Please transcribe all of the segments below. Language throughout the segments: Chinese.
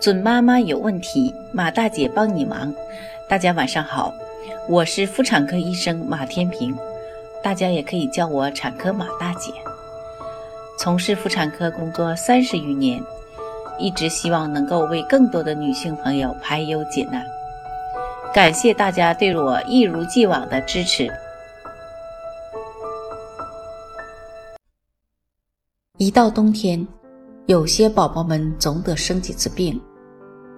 准妈妈有问题，马大姐帮你忙。大家晚上好，我是妇产科医生马天平，大家也可以叫我产科马大姐。从事妇产科工作三十余年，一直希望能够为更多的女性朋友排忧解难。感谢大家对我一如既往的支持。一到冬天，有些宝宝们总得生几次病。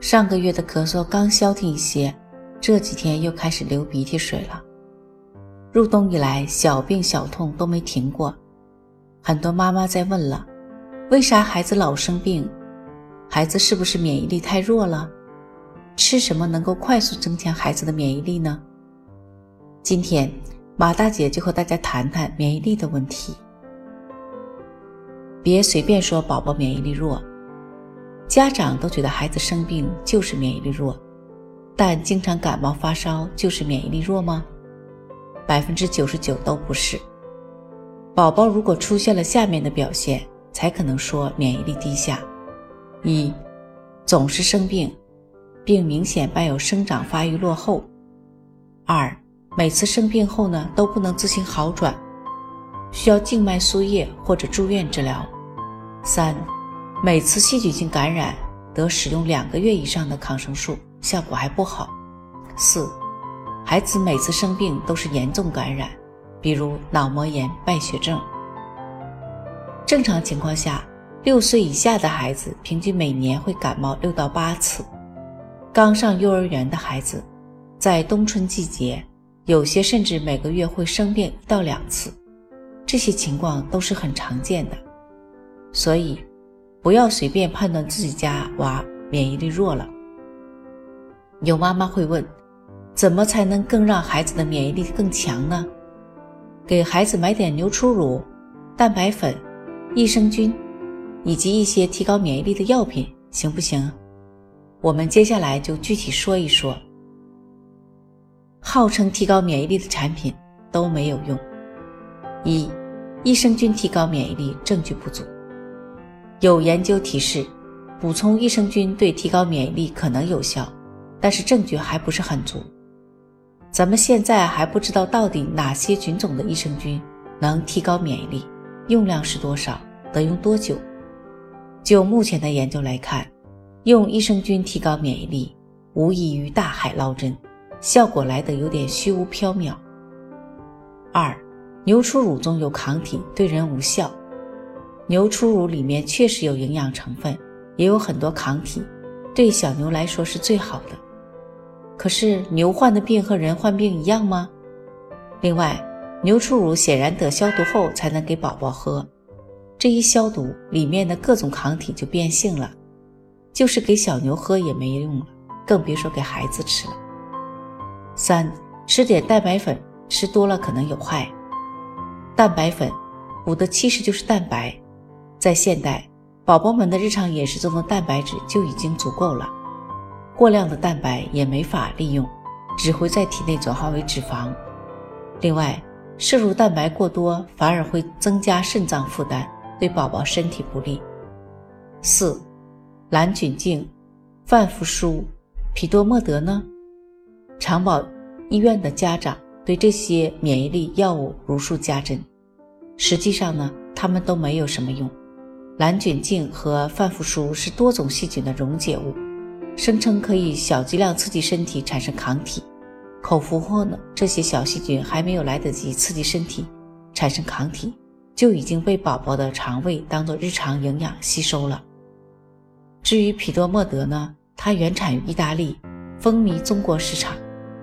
上个月的咳嗽刚消停一些，这几天又开始流鼻涕水了。入冬以来，小病小痛都没停过。很多妈妈在问了：为啥孩子老生病？孩子是不是免疫力太弱了？吃什么能够快速增强孩子的免疫力呢？今天马大姐就和大家谈谈免疫力的问题。别随便说宝宝免疫力弱，家长都觉得孩子生病就是免疫力弱，但经常感冒发烧就是免疫力弱吗？百分之九十九都不是。宝宝如果出现了下面的表现，才可能说免疫力低下：一，总是生病，并明显伴有生长发育落后；二，每次生病后呢都不能自行好转。需要静脉输液或者住院治疗。三，每次细菌性感染得使用两个月以上的抗生素，效果还不好。四，孩子每次生病都是严重感染，比如脑膜炎、败血症。正常情况下，六岁以下的孩子平均每年会感冒六到八次。刚上幼儿园的孩子，在冬春季节，有些甚至每个月会生病一到两次。这些情况都是很常见的，所以不要随便判断自己家娃免疫力弱了。有妈妈会问，怎么才能更让孩子的免疫力更强呢？给孩子买点牛初乳、蛋白粉、益生菌，以及一些提高免疫力的药品，行不行？我们接下来就具体说一说。号称提高免疫力的产品都没有用。一益生菌提高免疫力证据不足。有研究提示，补充益生菌对提高免疫力可能有效，但是证据还不是很足。咱们现在还不知道到底哪些菌种的益生菌能提高免疫力，用量是多少，得用多久。就目前的研究来看，用益生菌提高免疫力无异于大海捞针，效果来得有点虚无缥缈。二。牛初乳中有抗体，对人无效。牛初乳里面确实有营养成分，也有很多抗体，对小牛来说是最好的。可是牛患的病和人患病一样吗？另外，牛初乳显然得消毒后才能给宝宝喝，这一消毒，里面的各种抗体就变性了，就是给小牛喝也没用了，更别说给孩子吃了。三，吃点蛋白粉，吃多了可能有害。蛋白粉补的其实就是蛋白，在现代，宝宝们的日常饮食中的蛋白质就已经足够了，过量的蛋白也没法利用，只会在体内转化为脂肪。另外，摄入蛋白过多反而会增加肾脏负担，对宝宝身体不利。四，蓝菌净、范复舒、匹多莫德呢？长保医院的家长。对这些免疫力药物如数家珍，实际上呢，它们都没有什么用。蓝菌净和范福舒是多种细菌的溶解物，声称可以小剂量刺激身体产生抗体。口服后呢，这些小细菌还没有来得及刺激身体产生抗体，就已经被宝宝的肠胃当做日常营养吸收了。至于匹多莫德呢，它原产于意大利，风靡中国市场。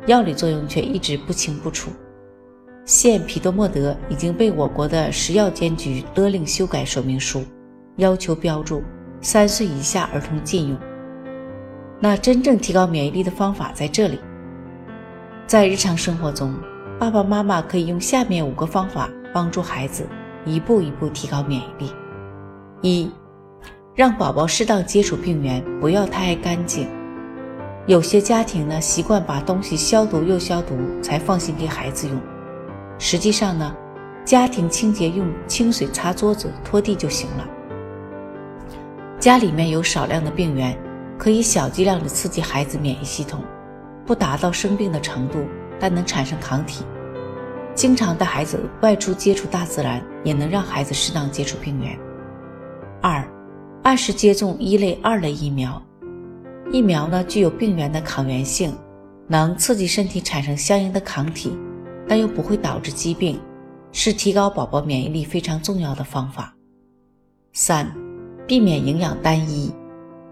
药理作用却一直不清不楚。现匹多莫德已经被我国的食药监局勒令修改说明书，要求标注三岁以下儿童禁用。那真正提高免疫力的方法在这里，在日常生活中，爸爸妈妈可以用下面五个方法帮助孩子一步一步提高免疫力：一，让宝宝适当接触病源，不要太爱干净。有些家庭呢习惯把东西消毒又消毒才放心给孩子用，实际上呢，家庭清洁用清水擦桌子、拖地就行了。家里面有少量的病源，可以小剂量的刺激孩子免疫系统，不达到生病的程度，但能产生抗体。经常带孩子外出接触大自然，也能让孩子适当接触病原。二，按时接种一类、二类疫苗。疫苗呢具有病原的抗原性，能刺激身体产生相应的抗体，但又不会导致疾病，是提高宝宝免疫力非常重要的方法。三，避免营养单一。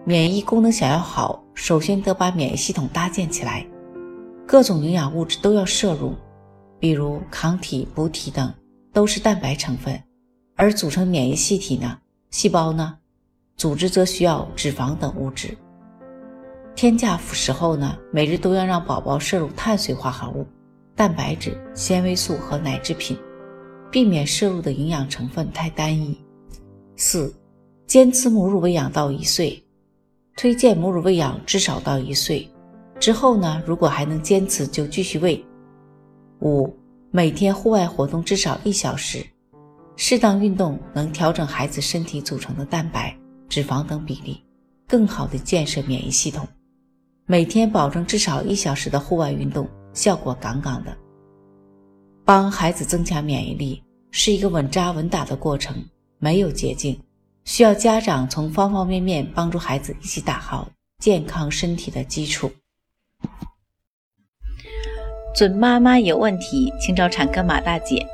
免疫功能想要好，首先得把免疫系统搭建起来，各种营养物质都要摄入。比如抗体、补体等都是蛋白成分，而组成免疫系体呢，细胞呢，组织则需要脂肪等物质。天价时候呢，每日都要让宝宝摄入碳水化合物、蛋白质、纤维素和奶制品，避免摄入的营养成分太单一。四、坚持母乳喂养到一岁，推荐母乳喂养至少到一岁之后呢，如果还能坚持，就继续喂。五、每天户外活动至少一小时，适当运动能调整孩子身体组成的蛋白、脂肪等比例，更好的建设免疫系统。每天保证至少一小时的户外运动，效果杠杠的。帮孩子增强免疫力是一个稳扎稳打的过程，没有捷径，需要家长从方方面面帮助孩子一起打好健康身体的基础。准妈妈有问题，请找产科马大姐。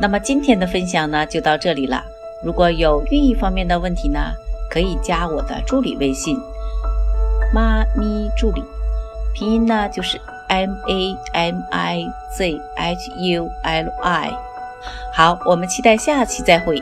那么今天的分享呢，就到这里了。如果有孕育方面的问题呢，可以加我的助理微信“妈咪助理”，拼音呢就是 M A M I Z H U L I。好，我们期待下期再会。